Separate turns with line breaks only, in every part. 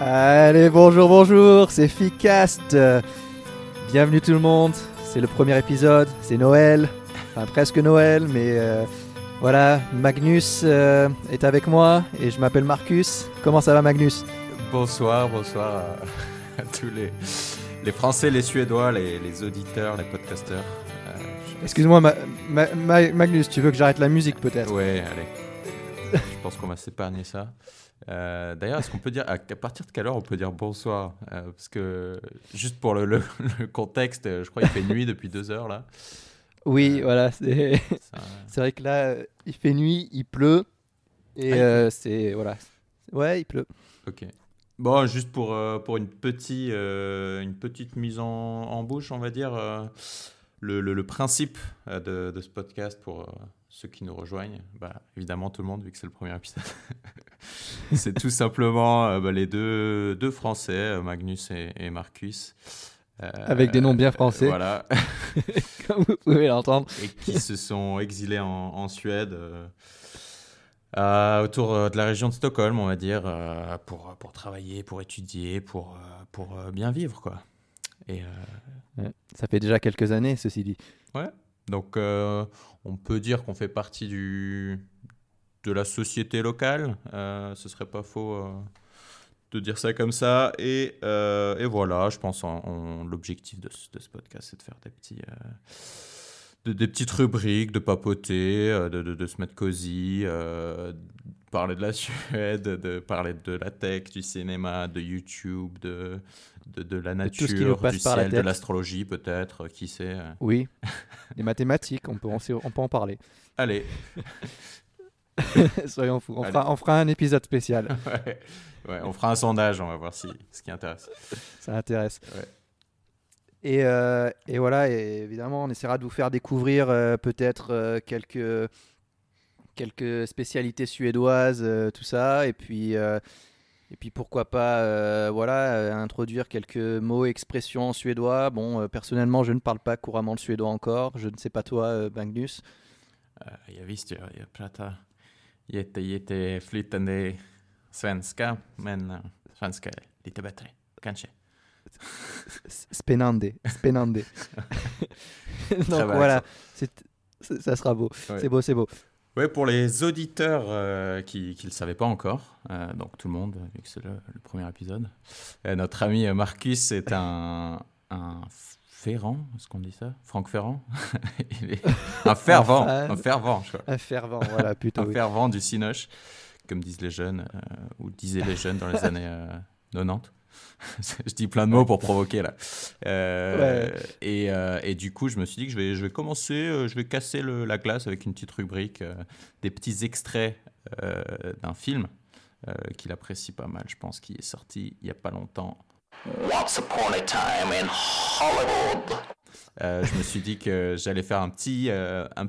Allez, bonjour, bonjour, c'est Ficast. Bienvenue tout le monde. C'est le premier épisode, c'est Noël. Enfin, presque Noël, mais euh, voilà, Magnus euh, est avec moi et je m'appelle Marcus. Comment ça va, Magnus?
Bonsoir, bonsoir à, à tous les, les Français, les Suédois, les, les auditeurs, les podcasteurs. Euh, je-
Excuse-moi, Ma- Ma- Ma- Magnus, tu veux que j'arrête la musique peut-être?
Ouais, allez. je pense qu'on va s'épargner ça. Euh, D'ailleurs, est-ce qu'on peut dire à, partir de quelle heure on peut dire bonsoir Euh, Parce que juste pour le, le- le contexte, euh, je crois qu'il fait nuit depuis deux heures là.
Oui,
Euh,
voilà, c'est vrai que là, il fait nuit, il pleut. Et
Ah,
c'est. Voilà. Ouais, il pleut.
ok. Bon, juste pour, pour une, petite, une petite mise en, en bouche, on va dire, le, le- principe de, de ce podcast pour ceux qui nous rejoignent, bah, évidemment tout le monde, vu que c'est le premier épisode, c'est tout simplement euh, bah, les deux, deux Français, euh, Magnus et, et Marcus. euh,
Avec des noms bien français.
Voilà,
Comme vous pouvez l'entendre.
et qui se sont exilés en, en Suède. euh, autour de la région de Stockholm, on va dire, euh, pour, pour travailler, pour étudier, pour, pour euh, bien vivre, quoi. Et
Ça fait déjà quelques années, ceci dit.
donc, euh, on peut dire qu'on fait partie du, de la société locale. euh, ce serait pas faux euh, de dire ça comme ça. Et, euh, et voilà, je pense en, en- l'objectif de, ce- podcast, c'est de faire des petits. de- des petites rubriques, de papoter, de, de- se mettre cosy, parler de la Suède, de parler de la tech, du cinéma, de YouTube, de, de, de la
tout ce qui
nature,
nous passe
du
par la
ciel, de l'astrologie peut-être, qui sait. euh.
Oui. Les mathématiques, on peut, on, sait- on peut en parler.
Allez,
Soyons fous. On fera, on fera un épisode spécial.
Ouais. Ouais, on fera un sondage, on va voir si, ce qui intéresse.
Ça intéresse.
Ouais.
Et, euh, et voilà, et évidemment, on essaiera de vous faire découvrir euh, peut-être euh, quelques, quelques spécialités suédoises, euh, tout ça. Et puis, euh, et puis pourquoi pas euh, voilà, euh, introduire quelques mots, expressions en suédois. Bon, euh, personnellement, je ne parle pas couramment le suédois encore. Je ne sais pas toi, euh, Magnus.
Uh, jag visste ju, jag pratar jätte, jätte flytande svenska, men uh, svenska är lite bättre, kanske.
Spenande. Spenande. Donc voilà, ça sera beau.
Ouais.
C'est beau, c'est beau.
Ouais, pour les auditeurs euh, qui ne le savaient pas encore, euh, donc tout le monde, vu que c'est le, le premier épisode, euh, notre ami Marcus est un, un ferrant, est-ce qu'on dit ça? Franck Ferrand? Il est un fervent, un fervent, je crois.
Un fervent, voilà, plutôt.
un
oui.
fervent du Cinoche, comme disent les jeunes, ou disaient les jeunes dans les années euh, 90. je dis plein de mots pour provoquer là. Euh, et, euh, et du coup, je me suis dit que je vais, je vais commencer, euh, je vais casser le- la glace avec une petite rubrique, euh, des petits extraits euh, d'un film euh, qu'il apprécie pas mal, je pense, qui est sorti il y a pas longtemps.
Once upon a time in Hollywood.
Euh, je me suis dit que j'allais faire un petit, euh, un,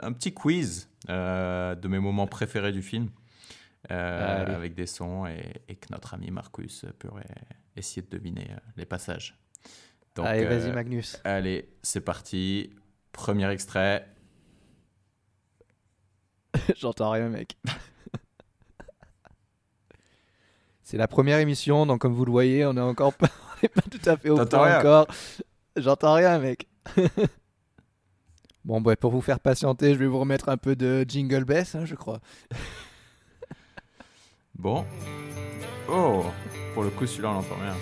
un petit quiz euh, de mes moments préférés du film, euh, avec des sons, et, et que notre ami Marcus pourrait essayer de deviner euh, les passages. Donc,
Allez, vas-y,
euh,
Magnus.
allez, c'est parti. Premier extrait.
J'entends rien, mec. C'est la première émission, donc comme vous le voyez, on est encore pas, on est pas tout à fait au point encore. J'entends rien, mec. bon, bah, pour vous faire patienter, je vais vous remettre un peu de jingle bass, hein, je crois.
Bon. Oh, pour le coup, celui-là, on l'entend bien.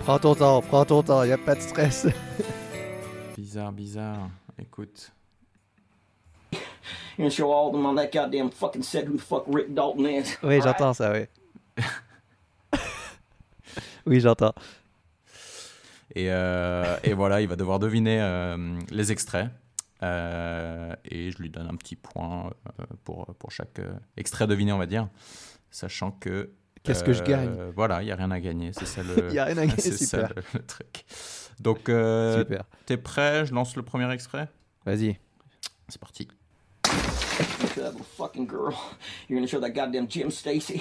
Prends ton temps, prends ton temps, y a pas de stress.
Bizarre, bizarre. Écoute.
You know, show all them on that goddamn fucking set who the fuck Rick Dalton is.
oui, j'entends ça, oui. oui, j'entends.
Et, euh, et voilà, il va devoir deviner euh, les extraits. Euh, et je lui donne un petit point euh, pour, pour chaque euh, extrait deviné, on va dire. Sachant que.
Qu'est-ce que je
euh,
gagne
Voilà, il n'y a rien à gagner. C'est ça le,
Y a rien à gagner,
c'est ça
super.
le, le truc. Donc, euh,
Super.
t'es prêt Je lance le premier extrait?
Vas-y.
C'est parti.
That little fucking girl. You're gonna show that goddamn Jim Stacy?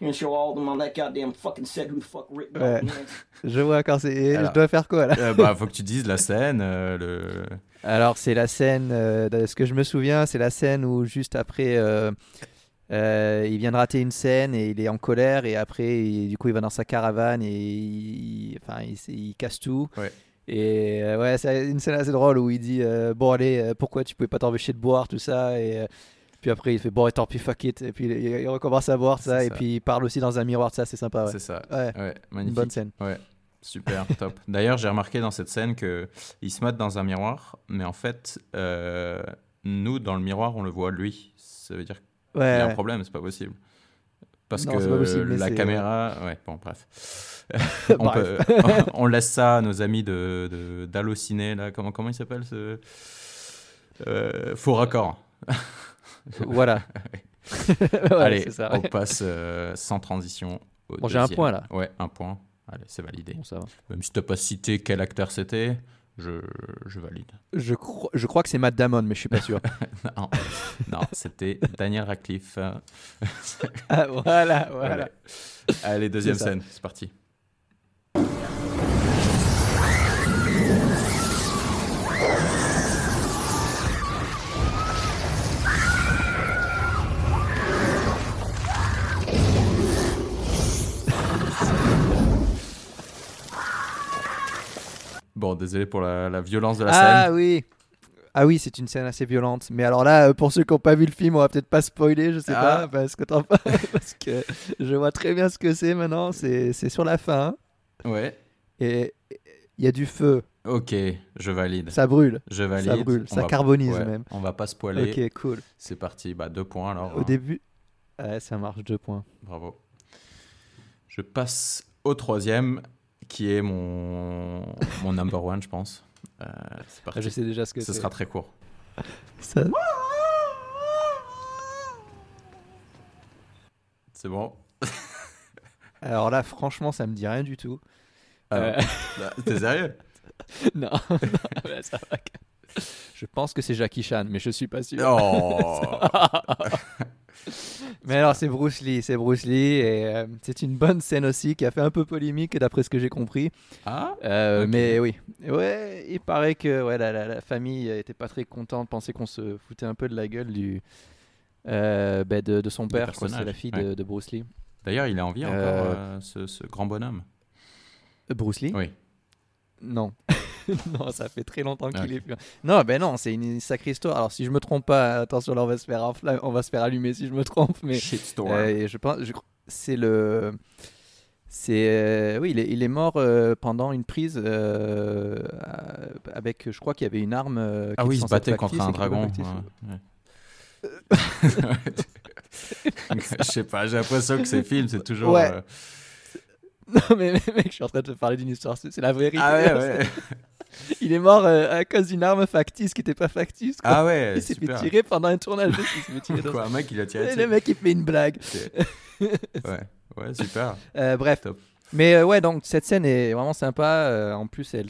You're gonna show all them on that goddamn fucking set who the fuck Rick Dalton is.
Je vois quand c'est.
Alors.
Je dois faire quoi là?
Euh, bah, faut que tu dises la scène, euh, le.
Alors, c'est la scène, euh, de ce que je me souviens, c'est la scène où juste après, euh, il vient de rater une scène et il est en colère et après il- du coup il va dans sa caravane et il, enfin, il, casse tout.
Ouais.
Et euh, ouais, c'est une scène assez drôle où il dit euh, bon allez pourquoi tu pouvais pas t'empêcher de boire tout ça et puis après il fait bon et tant pis fuck it et puis il, recommence à boire ça et puis il parle aussi dans un miroir de ça c'est sympa ouais.
C'est ça.
Ouais,
Ouais,
une
magnifique.
bonne scène.
Ouais, super, top. D'ailleurs, j'ai remarqué dans cette scène que il se mate dans un miroir, mais en fait, nous, dans le miroir, on le voit lui. Ça veut dire qu'il y a un problème, c'est pas possible. Parce
Non,
que
possible,
la caméra. Ouais, bon, bref. on,
Bref.
peut- on laisse ça à nos amis de, d'Allociné, là. Comment, comment il s'appelle ce. Euh, faux raccord?
voilà. Ouais,
Allez, on passe euh, sans transition. Au
Bon, j'ai un point, là.
Ouais, un point. Allez, c'est validé.
Bon, ça va.
Même si t'as pas cité quel acteur c'était, je, je valide.
Je, cro- je crois que c'est Matt Damon mais je suis pas sûr.
Non, non c'était Daniel Radcliffe.
Ah, voilà, voilà.
Allez. Allez, deuxième scène, c'est parti. Bon, désolé pour la, la violence de la
Ah
scène.
oui. Ah oui, c'est une scène assez violente. Mais alors là, euh, pour ceux qui n'ont pas vu le film, on va peut-être pas spoiler, je sais
Ah.
pas, parce que parce que je vois très bien ce que c'est maintenant. C'est c'est sur la fin
Ouais.
et il y a du feu,
Ok, je valide.
ça brûle,
je valide.
ça brûle,
On
ça
va-
carbonise
ouais,
même.
On va pas spoiler.
Ok, cool.
C'est parti. Bah, deux points alors.
Au
hein.
début, ouais, ça marche deux points.
Bravo. Je passe au troisième, qui est mon, mon number one, je pense. Euh, c'est parti.
Ah, je sais déjà ce que
Ce sera très court.
Ça-
C'est bon
Alors là, franchement, ça me dit rien du tout.
Alors,
Euh,
bah, T'es sérieux?
Non, ça va. Je pense que c'est Jackie Chan, mais je suis pas sûr.
Oh
Mais alors c'est Bruce Lee, c'est Bruce Lee et euh, c'est une bonne scène aussi qui a fait un peu polémique d'après ce que j'ai compris.
Ah
Euh. Mais oui, ouais, il paraît que ouais, la, la- la famille était pas très contente, pensait qu'on se foutait un peu de la gueule du euh, bah, de, de son père, c'est la fille
ouais.
de, de Bruce Lee.
D'ailleurs, il est en vie encore, ce, ce grand bonhomme.
Bruce Lee?
Oui.
Non. non, ça fait très longtemps qu'il
Ok.
est plus. Non, ben non, c'est une sacrée histoire. Alors si je me trompe pas, attention, là on va se faire, on va se faire allumer si je me trompe, mais
Shitstorm.
Euh, je pense, je c'est le, c'est, euh, oui, il est, il est mort euh, pendant une prise euh, avec, je crois qu'il y avait une arme.
ah
qui
oui, il se battait contre un dragon.
factice.
ouais, ouais. Je sais pas, j'ai l'impression que ces films, c'est toujours.
Ouais. Non mais mec, je suis en train de te parler d'une histoire, c'est la vérité.
Ah ouais, ouais.
Il est mort euh, à cause d'une arme factice qui était pas factice. Quoi.
Ah ouais,
il s'est fait tirer pendant un tournage. il tirer dans-
Quoi, un mec, il a tiré
Et le mec il fait une blague.
Ouais, ouais, super.
Euh, bref.
Top.
Mais euh, ouais, donc cette scène est vraiment sympa. en plus, elle,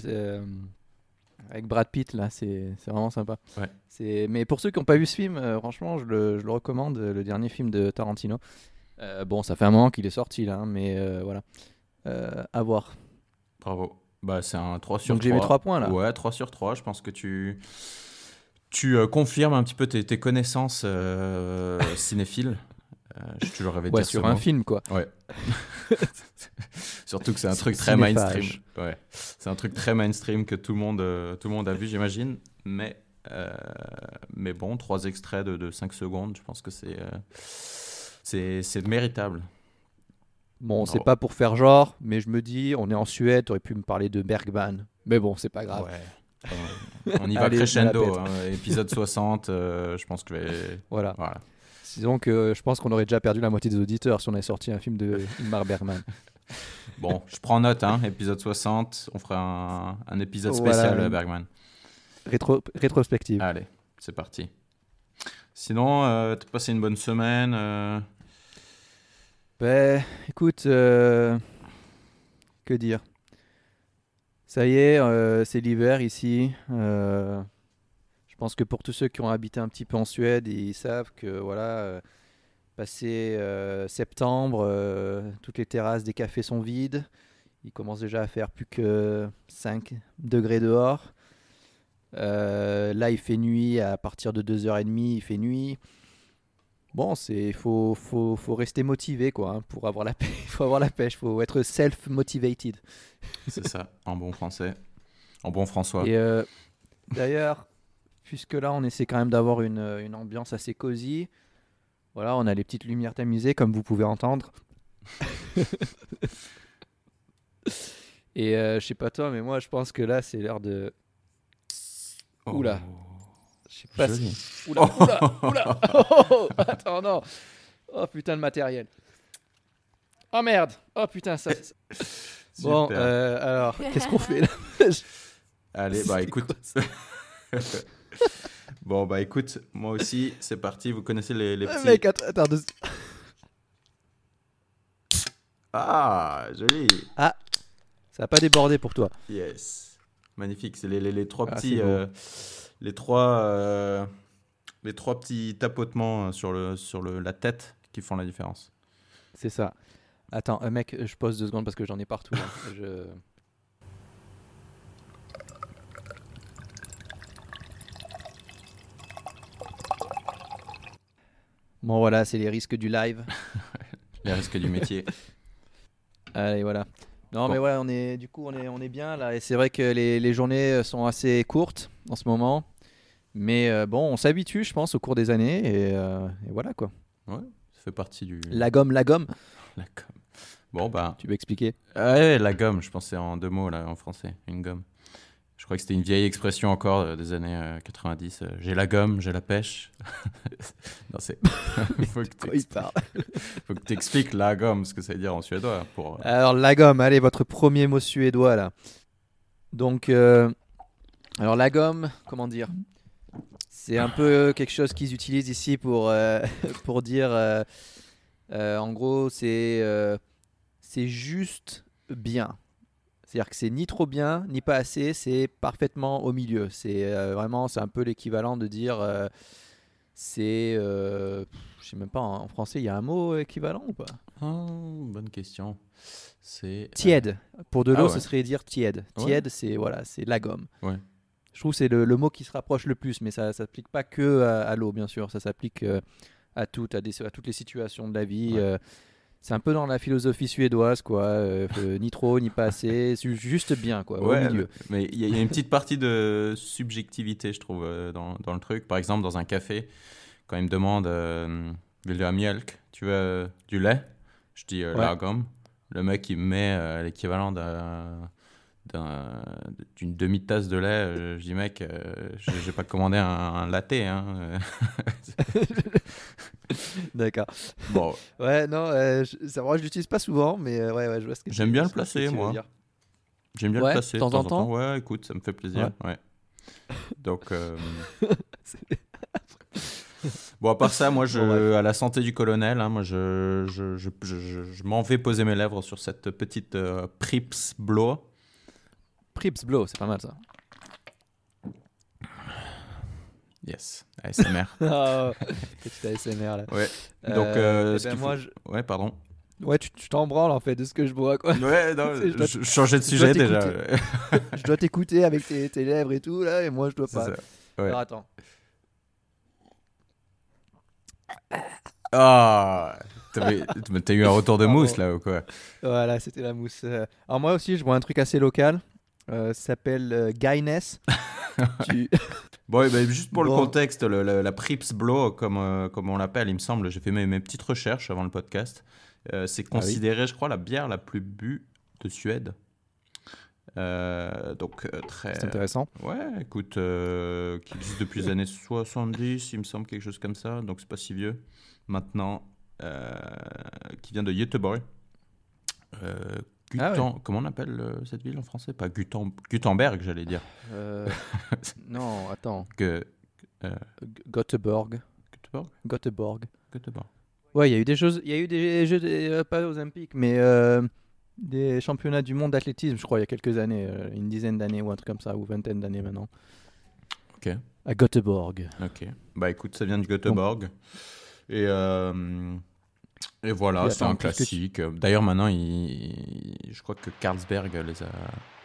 avec Brad Pitt, là, c'est vraiment sympa.
Ouais.
Mais pour ceux qui n'ont pas vu ce film, franchement, je le, je le recommande, le dernier film de Tarantino. Bon, ça fait un moment qu'il est sorti, là, hein, mais voilà. Euh, à voir.
Bravo. Bah, c'est un 3 sur 3.
Donc j'ai mis 3 points, là.
Ouais, 3 sur 3. Je pense que tu, tu euh, confirmes un petit peu tes, tes connaissances euh, cinéphiles. Euh, J'ai toujours rêvé de
Ouais,
dire
sur un
mot.
film, quoi.
Ouais. Surtout que c'est un truc très
Cinéphage.
mainstream. Ouais. C'est un truc très mainstream que tout le monde, euh, tout le monde a vu, j'imagine. Mais, euh, mais bon, trois extraits de, de 5 secondes, je pense que c'est c'est c'est méritable.
Bon, c'est pas pour faire genre, mais je me dis, on est en Suède, t'aurais pu me parler de Bergman. Mais bon, c'est pas grave.
Ouais. Euh, on y va
Allez,
crescendo. hein. Épisode 60, euh, je pense que.
Voilà.
Voilà.
Disons que je pense qu'on aurait déjà perdu la moitié des auditeurs si on avait sorti un film de Ingmar Bergman.
Bon, je prends note, hein, épisode 60, on fera un, un épisode
Voilà.
spécial euh, Bergman.
Rétro- rétrospective.
Allez, c'est parti. Sinon, euh, t'as passé une bonne semaine euh,
Ben, écoute, euh, que dire? Ça y est, euh, c'est l'hiver ici. euh, je pense que pour tous ceux qui ont habité un petit peu en Suède, ils savent que voilà, passé septembre, toutes les terrasses des cafés sont vides. Il commence déjà à faire plus que 5 degrés dehors. Là, il fait nuit à partir de 2h30, il fait nuit. Bon, c'est faut, faut, faut rester motivé quoi hein, pour avoir la pêche. Il faut avoir la pêche, faut être self motivated.
C'est ça, en bon français. En bon François.
Et euh, d'ailleurs, puisque là, on essaie quand même d'avoir une, une ambiance assez cosy. Voilà, on a les petites lumières tamisées, comme vous pouvez entendre. Et euh, je sais pas toi, mais moi, je pense que là, c'est l'heure de. Oula. Je sais pas
Joli.
si. Oula, oula, oula. Oh, oh, oh. Attends, non. Oh putain de matériel. Oh merde. Oh putain, ça. ça- Bon, euh, alors, qu'est-ce qu'on fait là
Allez, bah écoute. bon, bah écoute, moi aussi, c'est parti. Vous connaissez les, les
Ah,
petits.
Mec, attends, attends, deux-
Ah, joli.
Ça a pas débordé pour toi.
Yes. Magnifique. C'est les, les, les trois
Ah,
petits. euh, les trois. euh, les trois petits tapotements euh, sur, le, sur le, la tête qui font la différence.
C'est ça. Attends, mec, je pose deux secondes parce que j'en ai partout. Je... Bon voilà, c'est les risques du live.
Les risques du métier.
Allez, voilà. Non,
Bon.
mais ouais, on est, du coup, on est, on est bien là. Et c'est vrai que les, les journées euh, sont assez courtes en ce moment. Mais euh, bon, on s'habitue, je pense, au cours des années. Et, euh, et voilà quoi.
Ouais, ça fait partie du.
La gomme, la gomme.
la gomme. Bon, bah.
Tu veux expliquer?
Ah ouais, la gomme, je pensais en deux mots là, en français. Une gomme. Je crois que c'était une vieille expression encore euh, des années euh, 90. euh, j'ai la gomme, j'ai la pêche. non, c'est. faut que tu t'expliques la gomme, ce que ça veut dire en suédois. Pour... euh,
Alors, la gomme, allez, votre premier mot suédois là. Donc, euh, alors la gomme, comment dire? C'est un peu quelque chose qu'ils utilisent ici pour, euh, pour dire, euh, euh, en gros, c'est euh, c'est juste bien. C'est-à-dire que c'est ni trop bien, ni pas assez, c'est parfaitement au milieu. C'est euh, vraiment, c'est un peu l'équivalent de dire, euh, c'est, euh, je sais même pas, en français, il y a un mot équivalent ou pas?
Oh, bonne question. C'est. euh,
Tiède. Pour de
Ah
l'eau,
ouais.
ce serait dire tiède.
Ouais.
Tiède, c'est voilà, c'est la gomme.
Ouais.
Je trouve que c'est le, le mot qui se rapproche le plus, mais ça ne s'applique pas que à, à l'eau, bien sûr. Ça s'applique à, toutes, à, des- à toutes les situations de la vie.
Ouais.
C'est un peu dans la philosophie suédoise, quoi. euh, euh, ni trop, ni pas assez. juste bien, quoi,
Ouais,
au milieu.
mais il y, a- il y a une petite partie de subjectivité, je trouve, euh, dans, dans le truc. Par exemple, dans un café, quand il me demande euh, mjölk Tu veux du lait? Je dis euh,
Ouais.
la gomme. Le mec, il me met l'équivalent d'un- d'un- d'une demi-tasse de lait. Euh, je dis, mec, euh, je j'ai pas commandé un, un latte. Hein.
D'accord.
bon,
Ouais, non, euh, je, c'est vrai, je l'utilise pas souvent, mais euh, ouais, ouais, je vois ce que
J'aime bien le placer, moi. j'aime bien
Ouais,
le placer
de temps en temps
Ouais, écoute, ça me fait plaisir. Ouais. Donc. euh, Bon, à part ça, moi, je,
Bon,
à la santé du colonel, hein, moi, je, je, je, je- je- je m'en vais poser mes lèvres sur cette petite euh, Prips Blow.
Prips Blow, c'est pas mal ça.
Yes, ASMR.
Ah, Petit ASMR là.
ouais. Donc, euh,
eh
ce
ben moi,
faut-
je-
Ouais, pardon.
ouais, tu t'en branles en fait de ce que je bois quoi.
Ouais, non,
Je dois-
je, changeais de sujet déjà.
je dois t'écouter avec tes, tes lèvres et tout là, et moi je dois pas.
ça. Ouais.
Alors attends.
Ah T'as eu un retour de mousse là ou quoi?
Voilà, c'était la mousse. euh. Alors moi aussi, je bois un truc assez local. Euh, s'appelle euh, Guinness. Tu-
Bon, eh ben, juste pour le contexte, le- le- la Prips Blow, comme, euh, comme on l'appelle, il me semble, j'ai fait mes, mes petites recherches avant le podcast. Euh, c'est
Ah oui.
considéré, je crois, la bière la plus bue de Suède. Donc, très.
C'est intéressant.
Ouais, écoute, qui existe depuis les années 70, il me semble, quelque chose comme ça, donc c'est pas si vieux. Maintenant, qui vient de Göteborg. Euh,
Ah ouais.
Comment on appelle euh, cette ville en français? Pas Gutan- Gutenberg, j'allais dire.
Euh, non, attends.
Que,
G- Göteborg.
Göteborg?
Göteborg.
Göteborg.
Ouais, il y a eu des choses. Il y a eu des jeux, des- euh, pas olympiques, mais euh, des championnats du monde d'athlétisme, je crois, il y a quelques années, euh, une dizaine d'années ou un truc comme ça, ou vingtaine d'années maintenant.
Ok.
À Göteborg.
Ok. Bah écoute, ça vient de Göteborg. Et, euh, et voilà,
Et
c'est un
tu-
classique. D'ailleurs, maintenant, il... je crois que Carlsberg les a.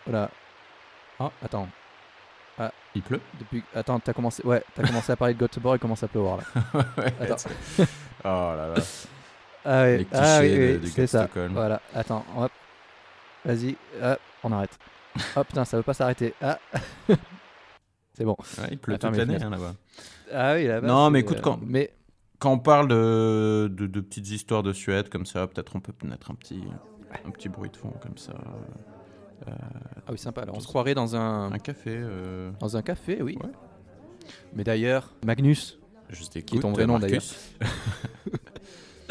Voilà. Ah, attends.
Il pleut?
Depuis... Attends, t'as commencé... Ouais, t'as commencé à parler de Göteborg, il commence à pleuvoir là.
Ouais,
Attends.
Oh là là.
Ah oui,
Les
ah oui,
de-
c'est ça. Voilà, attends, hop. Vas-y, hop, on arrête. oh putain, ça veut pas s'arrêter. Ah. c'est bon.
Ouais, il pleut
Attends,
toute l'année hein, là-bas.
Ah oui, là-bas.
Non, mais écoute,
euh,
quand-
Mais
Quand on parle de, de, de petites histoires de Suède comme ça, peut-être on peut mettre un petit, un petit bruit de fond comme ça.
ah oui, sympa. Alors, on se croirait dans un
Un café. euh,
dans un café, oui.
Ouais.
Mais d'ailleurs, Magnus,
je
Qui est ton vrai nom,
Marcus.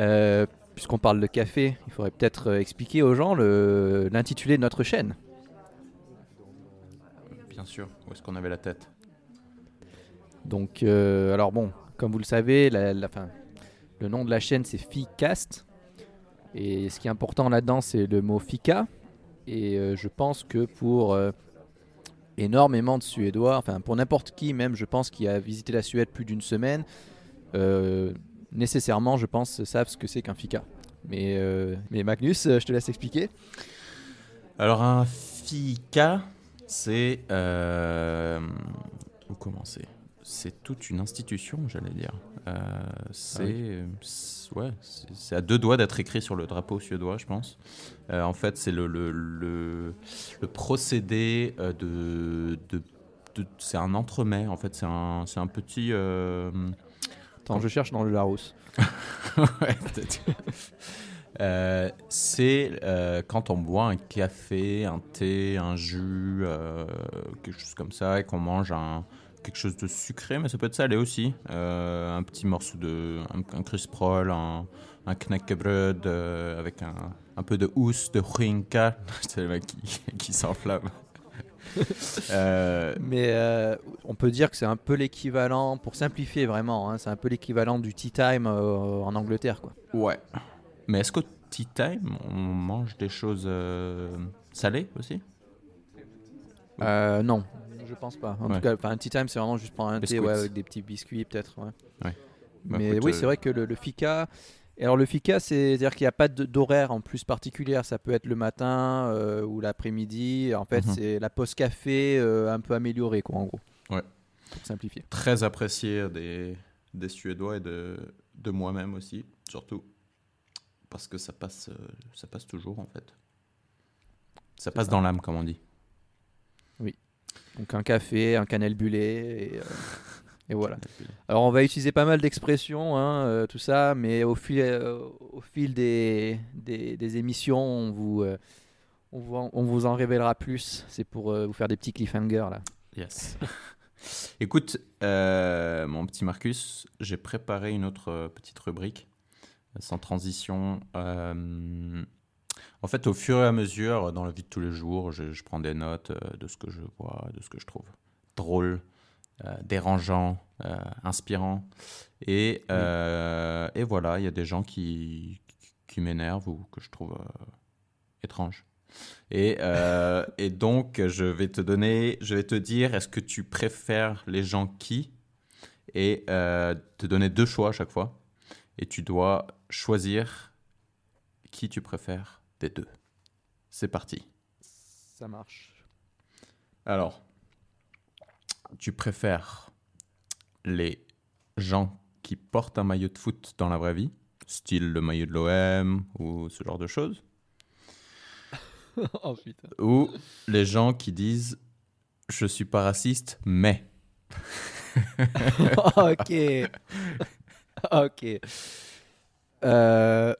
euh, puisqu'on parle de café, il faudrait peut-être euh, expliquer aux gens l'intitulé de notre chaîne.
Bien sûr. Où est-ce qu'on avait la tête?
Donc, euh, alors bon, comme vous le savez, la, fin, le nom de la chaîne c'est Ficast. Et ce qui est important là-dedans, c'est le mot Fika. Et euh, je pense que pour euh, énormément de Suédois, enfin pour n'importe qui, même je pense qui a visité la Suède plus d'une semaine, euh, nécessairement, je pense, savent ce que c'est qu'un Fika. Mais, Magnus, je te laisse expliquer.
Alors un fika, c'est où commencer? C'est toute une institution, j'allais dire. Euh, c'est c'est- ouais, c'est c'est à deux doigts d'être écrit sur le drapeau suédois, je pense. Euh, en fait, c'est le, le, le, le procédé euh, de, de, de- c'est un entremets. En fait, c'est un, un petit. euh,
Attends, je cherche dans le Larousse.
Ouais. Euh, c'est euh, quand on boit un café, un thé, un jus, euh, quelque chose comme ça, et qu'on mange un, quelque chose de sucré, mais ça peut être salé aussi. Euh, un petit morceau de. un, un crisp roll, un, un knäckebröd euh, avec un, un peu de housse, de huinka. C'est le mec qui, qui s'enflamme. Euh,
Mais euh, on peut dire que c'est un peu l'équivalent, pour simplifier vraiment, hein, c'est un peu l'équivalent du tea time en Angleterre. Quoi.
ouais. Mais est-ce qu'au tea time, on mange des choses salées aussi?
Euh, non, je pense pas. En
Ouais.
tout cas, un tea time, c'est vraiment juste prendre un thé ouais, avec des petits biscuits, peut-être. ouais.
Bah,
Mais
écoute,
oui,
euh,
c'est vrai que le, le fika. Et alors, le fika, c'est-à-dire qu'il n'y a pas d'horaire en plus particulière. Ça peut être le matin euh, ou l'après-midi. En fait,
Mhm.
c'est la pause café euh, un peu améliorée, quoi, en gros.
Ouais.
Pour simplifier.
très apprécié des, des Suédois et de, de moi-même aussi, surtout. Parce que ça passe, euh, ça passe toujours, en fait. Ça passe
ça.
dans l'âme, comme on dit.
Donc, un café, un cannelle et, euh, et voilà. Alors on va utiliser pas mal d'expressions, hein, euh, tout ça, mais au fil, euh, au fil des, des, des émissions, on vous, on, vous en, on vous en révélera plus. C'est pour vous faire des petits cliffhangers là.
Yes. Écoute, mon petit Marcus, j'ai préparé une autre petite rubrique, sans transition. Euh, en fait, au fur et à mesure, dans la vie de tous les jours, je, je prends des notes euh, de ce que je vois, de ce que je trouve drôle, euh, dérangeant, euh, inspirant. Et, euh, et voilà, il y a des gens qui, qui m'énervent ou que je trouve euh, étranges. Et, euh, et donc, je vais te donner, je vais te dire, est-ce que tu préfères les gens qui? Et euh, te donner deux choix à chaque fois. Et tu dois choisir qui tu préfères deux. C'est parti.
Ça marche.
Alors, tu préfères les gens qui portent un maillot de foot dans la vraie vie, style le maillot de l'OM ou ce genre de choses,
oh
ou les gens qui disent je suis pas raciste, mais.
ok. ok. Euh,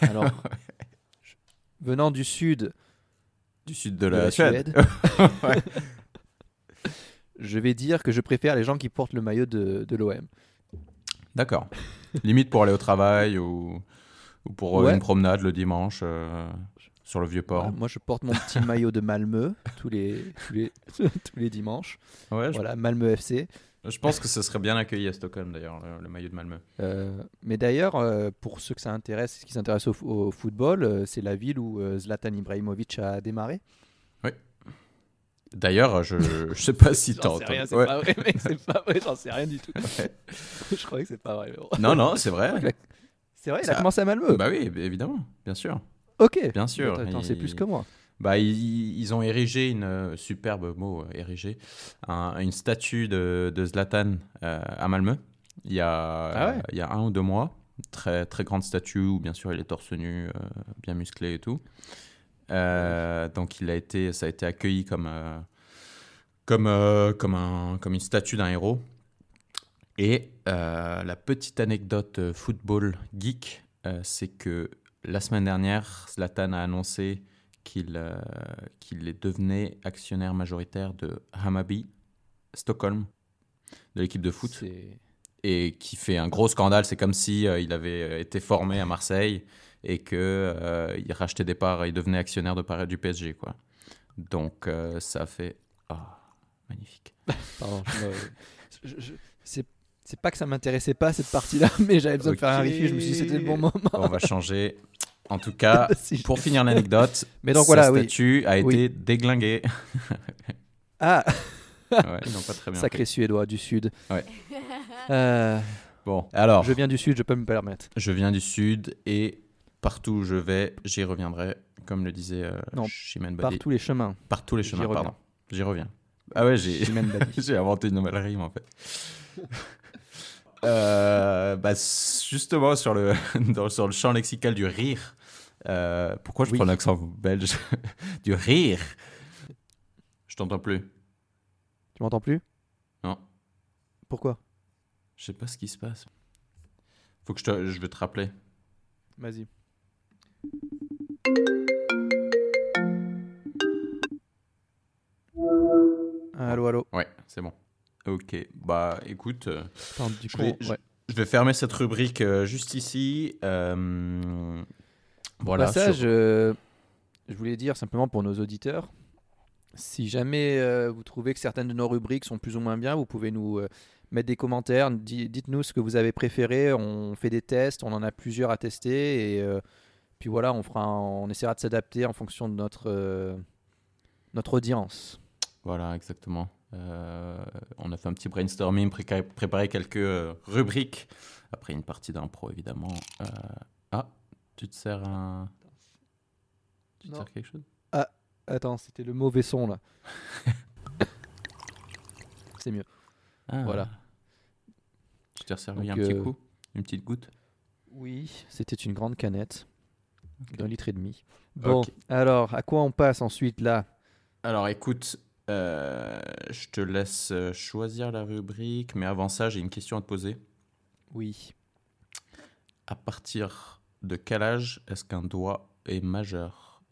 Alors, venant du sud
Du sud de
de
la,
la
Suède.
Je vais dire que je préfère les gens qui portent le maillot de, de l'OM.
D'accord. Limite pour aller au travail ou, ou pour euh,
Ouais.
une promenade le dimanche euh, sur le vieux port.
Voilà, moi, je porte mon petit maillot de Malmö tous les, tous les, tous les dimanches.
Ouais, je,
Voilà, Malmö FC.
Je pense que ce serait bien accueilli à Stockholm d'ailleurs, le, le maillot de Malmö.
Euh, mais d'ailleurs, euh, pour ceux que ça intéresse, qui s'intéressent au, football, euh, c'est la ville où Zlatan Ibrahimovic a démarré.
D'ailleurs, je, je sais pas si t'as
sais rien,
entendu.
c'est
Ouais.
pas vrai, mec, c'est pas vrai, j'en sais rien du tout. je croyais que c'est pas vrai. bon.
Non, non, c'est vrai.
C'est vrai, il
Ça-
a commencé à Malmö.
Bah oui, évidemment, bien sûr.
ok.
Bien sûr.
Attends, attends, c'est
il-
plus que moi.
Bah, ils, ils ont érigé une euh, superbe mot, euh, érigé, un- une statue de, de Zlatan euh, à Malmö. il y, a,
Ah ouais
il y a un ou deux mois. Très, très grande statue où, bien sûr, il est torse nu, euh, bien musclé et tout. Euh, donc, il a été, ça a été accueilli comme, comme, comme, un, comme une statue d'un héros. Et la petite anecdote football geek, c'est que la semaine dernière, Zlatan a annoncé qu'il euh, qu'il est devenait actionnaire majoritaire de Hammarby Stockholm, de l'équipe de foot, et qui fait un gros scandale. C'est comme si euh, il avait euh, été formé à Marseille et que euh, il rachetait des parts, il devenait actionnaire de parts du PSG, quoi. Donc ça fait ah magnifique.
Pardon, je me- je- je- c'est pas que ça m'intéressait pas cette partie-là, mais j'avais besoin de faire un riff. Je me suis dit c'était le bon moment.
On va changer. En tout cas,
Si je-
pour finir l'anecdote,
Mais donc
sa
voilà, oui.
statue a
Oui.
été déglinguée.
Ah,
ouais, ils n'ont pas très bien
sacré Suédois du Sud.
Ouais.
Euh,
Bon, alors,
je viens du Sud, je peux me permettre.
je viens du sud et partout où je vais, j'y reviendrai, comme le disait euh,
Non,
Chimène
Par tous les chemins.
Par tous les
J'y
chemins,
reviens.
pardon. J'y reviens. Ah ouais, j'ai inventé une nouvelle rime en fait. Euh, bah, justement, sur le, dans- sur le champ lexical du rire, euh, pourquoi je
Oui.
prends l'accent belge? Du rire? Je t'entends plus.
Tu m'entends plus?
Non.
Pourquoi?
Je sais pas ce qui se passe. Faut que je te, je vais te rappeler.
Vas-y. Allô, allô?
Ouais, c'est bon. Ok, bah écoute, euh,
Attends, du
Je
coup,
vais- je-
ouais.
je vais fermer cette rubrique euh, juste ici. Euh,
Au
voilà.
passage,
sur-
euh, je voulais dire simplement pour nos auditeurs, si jamais euh, vous trouvez que certaines de nos rubriques sont plus ou moins bien, vous pouvez nous mettre des commentaires. Di- Dites-nous ce que vous avez préféré. On fait des tests, on en a plusieurs à tester et puis voilà, on fera, on essaiera de s'adapter en fonction de notre notre audience.
Voilà, exactement. Euh, on a fait un petit brainstorming, préparé quelques euh, rubriques. Après une partie d'impro, évidemment. Euh, Ah, tu te sers un. Tu te
Non.
sers quelque chose?
Attends, c'était le mauvais son là. C'est mieux.
Ah,
Voilà.
T'ai resservi
Donc,
un petit coup Une petite goutte?
Oui, c'était une grande canette d'un litre et demi. Bon, alors à quoi on passe ensuite là?
Alors écoute, euh, je te laisse euh, choisir la rubrique, mais avant ça, j'ai une question à te poser.
Oui.
À partir de quel âge est-ce qu'un doigt est majeur?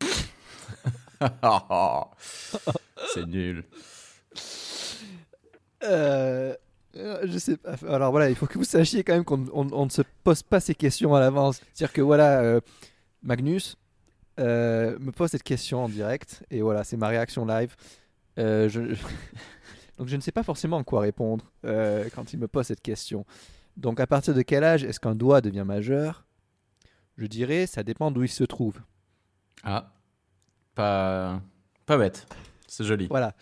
C'est nul.
Euh, je sais pas. Alors voilà, il faut que vous sachiez quand même qu'on on- on ne se pose pas ces questions à l'avance. C'est-à-dire que voilà, euh, Magnus euh, me pose cette question en direct et voilà, c'est ma réaction live. Euh, je- Donc je ne sais pas forcément quoi répondre euh, quand il me pose cette question. Donc à partir de quel âge est-ce qu'un doigt devient majeur? Je dirais, ça dépend d'où il se trouve.
Ah, pas, pas bête. C'est joli.
Voilà.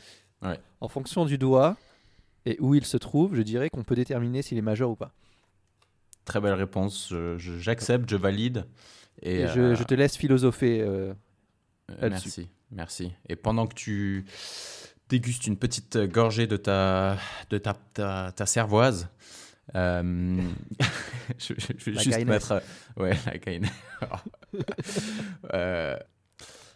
Ouais.
En fonction du doigt et où il se trouve, je dirais qu'on peut déterminer s'il est majeur ou pas.
Très belle réponse. Je- je- J'accepte, je, valide. Et,
Et je,
euh,
je te laisse philosopher. euh,
Euh, merci, merci. Et pendant que tu dégustes une petite gorgée de ta, de ta, ta, ta cervoise, euh, je, je- je vais
La
juste mettre. euh, Ouais, la. Euh,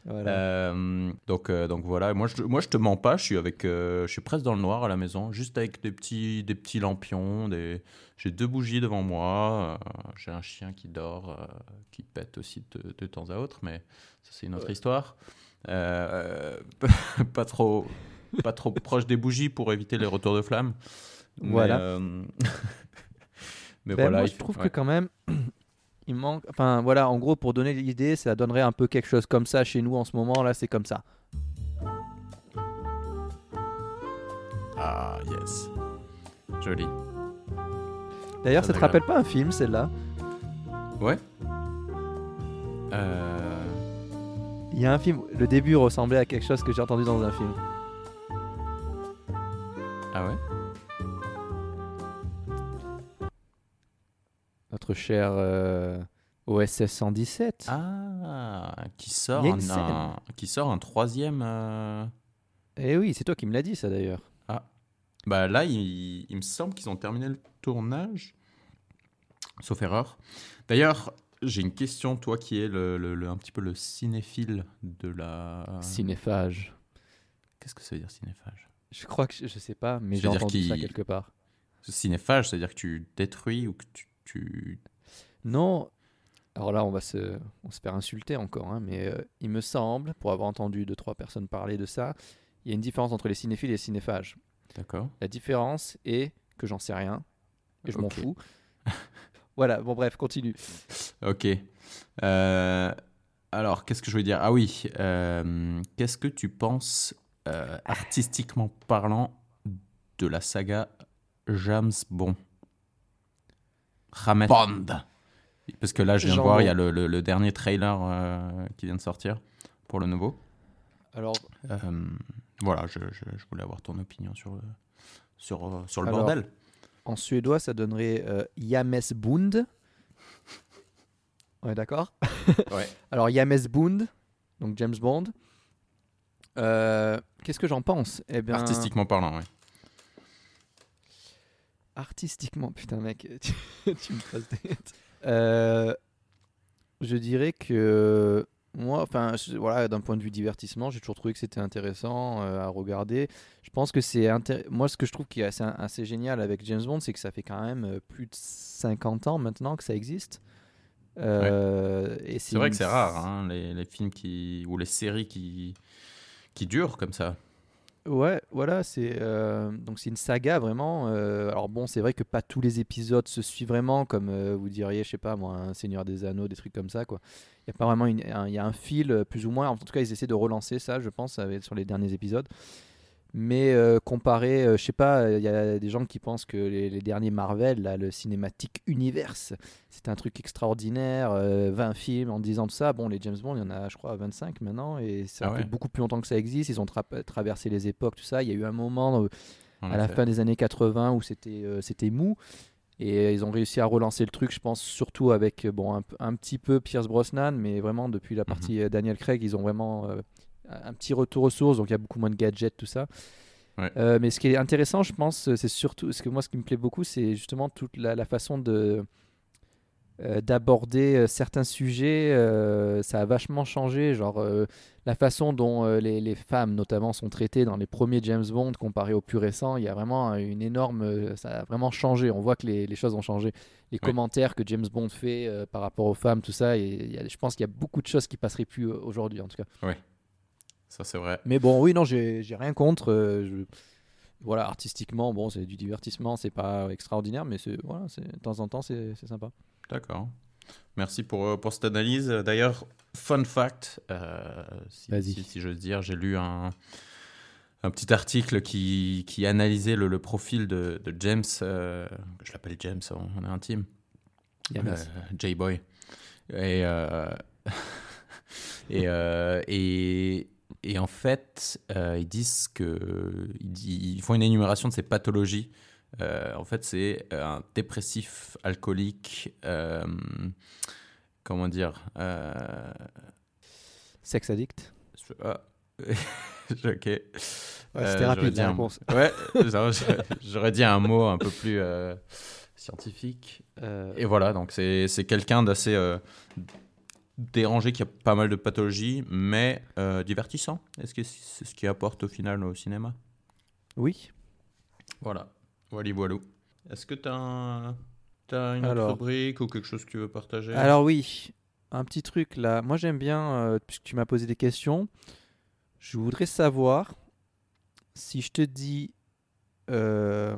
voilà.
euh, donc, euh, donc voilà, moi je, moi je te mens pas, je suis, avec, euh, je suis presque dans le noir à la maison, juste avec des petits, des petits lampions, des... j'ai deux bougies devant moi, j'ai un chien qui dort, qui pète aussi de, de temps à autre, mais ça c'est une autre histoire. Pas, trop, pas trop proche des bougies pour éviter les retours de flamme. Mais,
Voilà.
mais
Ben,
voilà,
moi, je trouve
ouais.
que quand même, il manque. Enfin, voilà, en gros, pour donner l'idée, ça donnerait un peu quelque chose comme ça chez nous en ce moment. Là, c'est comme ça.
Ah, yes. Joli.
D'ailleurs, ça te rappelle pas un film, celle-là?
Ouais. Euh,
Il y a un film, le début ressemblait à quelque chose que j'ai entendu dans un film.
Ah ouais?
Notre cher euh, OSS 117.
Ah, qui sort, un, qui sort un troisième. euh,
Eh oui, c'est toi qui me l'as dit, ça d'ailleurs.
Bah là, il, il me semble qu'ils ont terminé le tournage, sauf erreur. D'ailleurs, j'ai une question, toi qui es le, le- le- un petit peu le cinéphile de la...
Cinéphage.
Qu'est-ce que ça veut dire cinéphage?
Je crois que je, je sais pas, mais j'ai entendu ça quelque part.
Cinéphage, c'est-à-dire que tu détruis ou que tu... tu-
Non. Alors là, on va se, on se faire insulter encore, hein, mais euh, il me semble, pour avoir entendu deux trois personnes parler de ça, il y a une différence entre les cinéphiles et les cinéphages.
D'accord.
La différence est que j'en sais rien et je m'en fous. voilà. Bon bref, continue.
Ok. Euh, alors, qu'est-ce que je veux dire? Ah oui, euh, qu'est-ce que tu penses, artistiquement parlant, de la saga James Bond? James Bond Parce que là, je viens de voir, il y a le, le- le dernier trailer euh, qui vient de sortir pour le nouveau.
Alors,
Euh, voilà, je, je- je voulais avoir ton opinion sur, le- sur, sur le
Alors,
bordel.
en suédois, ça donnerait euh, James Bund. Ouais, d'accord.
Ouais.
Alors James Bond, donc James Bond. Euh, Qu'est-ce que j'en pense? Eh bien,
Artistiquement parlant, oui.
Artistiquement, putain mec, tu, tu me passes des. Euh, je dirais que moi, enfin, je- voilà, d'un point de vue divertissement, j'ai toujours trouvé que c'était intéressant euh, à regarder. Je pense que c'est moi ce que je trouve qui est assez, assez génial avec James Bond, c'est que ça fait quand même euh, plus de 50 ans maintenant que ça existe. Euh, et
C'est vrai
une-
que c'est rare, hein, les, les films qui, ou les séries qui, qui durent comme ça.
Ouais, voilà, c'est euh, donc c'est une saga vraiment. euh, alors bon, c'est vrai que pas tous les épisodes se suivent vraiment, comme euh, vous diriez, je sais pas moi, un Seigneur des Anneaux, des trucs comme ça quoi. Il y a pas vraiment un, y a un fil plus ou moins. En tout cas, ils essaient de relancer ça, je pense, sur les derniers épisodes. Mais euh, comparé, euh, je sais pas, il y a des gens qui pensent que les, les derniers Marvel, là, le cinématique universe, c'est un truc extraordinaire, euh, 20 films en 10 ans de ça. Bon, les James Bond, il y en a, je crois, 25 maintenant, et ça
Ah
fait beaucoup plus longtemps que ça existe. Ils ont tra- traversé les époques, tout ça. Il y a eu un moment euh, à la fin des années 80 où c'était euh, c'était mou. Et ils ont réussi à relancer le truc, je pense, surtout avec bon, un, petit peu Pierce Brosnan, mais vraiment depuis la partie euh, Daniel Craig, ils ont vraiment un petit retour aux sources, donc il y a beaucoup moins de gadgets, tout ça.
Ouais.
Euh, mais ce qui est intéressant, je pense, c'est surtout, ce que moi, ce qui me plaît beaucoup, c'est justement toute la, la façon de euh, d'aborder euh, certains sujets. euh, ça a vachement changé, genre la façon dont les, les femmes, notamment, sont traitées dans les premiers James Bond comparé aux plus récents. Il y a vraiment une énorme, ça a vraiment changé. On voit que les, les choses ont changé. Les commentaires que James Bond fait par rapport aux femmes, tout ça, et il y a- je pense qu'il y a beaucoup de choses qui passeraient plus aujourd'hui, en tout cas.
Ça, c'est vrai.
Mais bon, oui, non, j'ai rien contre. euh, je- Voilà, artistiquement, bon, c'est du divertissement, c'est pas extraordinaire, mais voilà, de temps en temps, c'est sympa.
D'accord. Merci pour, euh, pour cette analyse. D'ailleurs, fun fact, euh, si, si, si j'ose dire, j'ai lu un, un petit article qui, qui analysait le, le profil de, de James. euh, je l'appelle James, on, est intime. Euh, J-Boy. Et, et, et, et en fait, euh, ils disent que. Ils, di- ils font une énumération de ses pathologies. Euh, en fait, c'est un dépressif alcoolique. euh, comment dire euh,
Sex addict.
je- ah, ok.
Ouais,
Euh,
C'était
j'aurais
rapide
dit
la
un-
réponse.
Ouais, j'aurais- dit un mot un peu plus euh, scientifique.
Euh,
Et voilà, donc c'est c'est quelqu'un d'assez euh, dérangé qui a pas mal de pathologies, mais euh, divertissant. Est-ce que c'est ce qui apporte au final au cinéma?
Oui.
Voilà, voilà, voilou. Est-ce que tu as, une autre rubrique ou quelque chose que tu veux partager?
Alors oui, un petit truc là. Moi j'aime bien, euh, puisque tu m'as posé des questions, je voudrais savoir si je te dis, euh,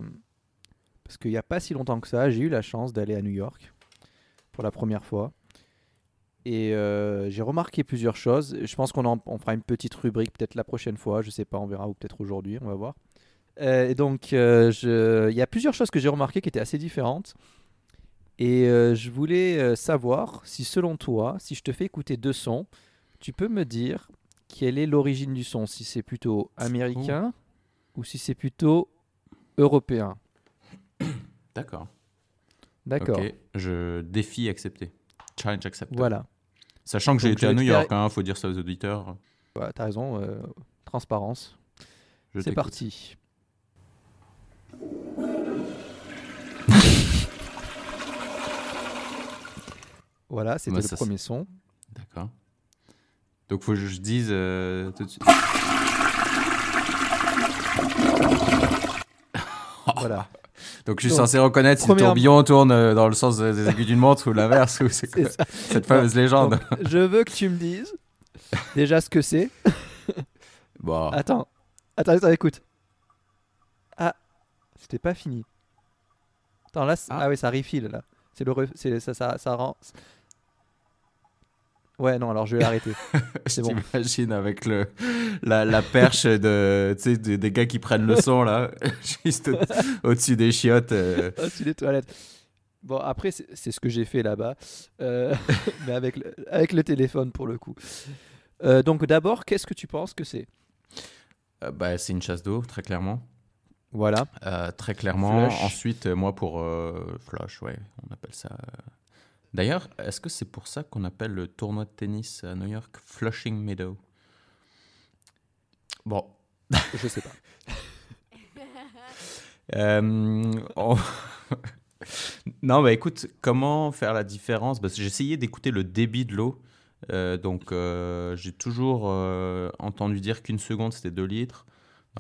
parce qu'il n'y a pas si longtemps que ça, j'ai eu la chance d'aller à New York pour la première fois. Et euh, j'ai remarqué plusieurs choses. Je pense qu'on en- on fera une petite rubrique peut-être la prochaine fois. Je sais pas, on verra ou peut-être aujourd'hui, on va voir. Euh, et donc, euh, je- il y a plusieurs choses que j'ai remarquées qui étaient assez différentes. Et je voulais savoir si, selon toi, si je te fais écouter deux sons, tu peux me dire quelle est l'origine du son, si c'est plutôt américain ou si c'est plutôt européen?
D'accord.
D'accord.
Ok, je défie accepter. Challenge accepted.
Voilà.
Sachant que j'ai été à New York, il faut dire ça aux auditeurs.
Bah, T'as raison, euh, transparence. C'est parti. voilà, c'était
bah,
le premier son.
D'accord. Donc faut que je dise euh, tout de suite.
voilà.
Donc je suis
Donc,
censé reconnaître si le tourbillon tourne euh, dans le sens des aiguilles d'une montre ou l'inverse ou c'est cette fameuse légende.
Donc, je veux que tu me dises déjà ce que c'est.
Bon.
Attends, attends, attends, écoute. Ah, c'était pas fini. Attends, là,
Ah.
ah, oui, ça refill là. C'est le, re- ça, ça rend. Ouais, non, alors je vais l'arrêter. c'est bon.
t'imagine avec le la, la perche de sais des, gars qui prennent le son là juste au- au-dessus des chiottes. euh.
Au-dessus des toilettes. Bon, après, c'est ce que j'ai fait là-bas, euh, mais avec le, avec le téléphone pour le coup. Euh, donc, d'abord, qu'est-ce que tu penses que c'est?
Bah, c'est une chasse d'eau très clairement.
Voilà.
Très clairement.
Flush.
Ensuite, moi pour flush, ouais, on appelle ça. D'ailleurs, est-ce que c'est pour ça qu'on appelle le tournoi de tennis à New York Flushing Meadow? Bon.
Je sais pas.
Euh, on- non, bah écoute, comment faire la différence? Parce que J'ai essayé d'écouter le débit de l'eau. Euh, donc, euh, j'ai toujours euh, entendu dire qu'une seconde, c'était 2 litres.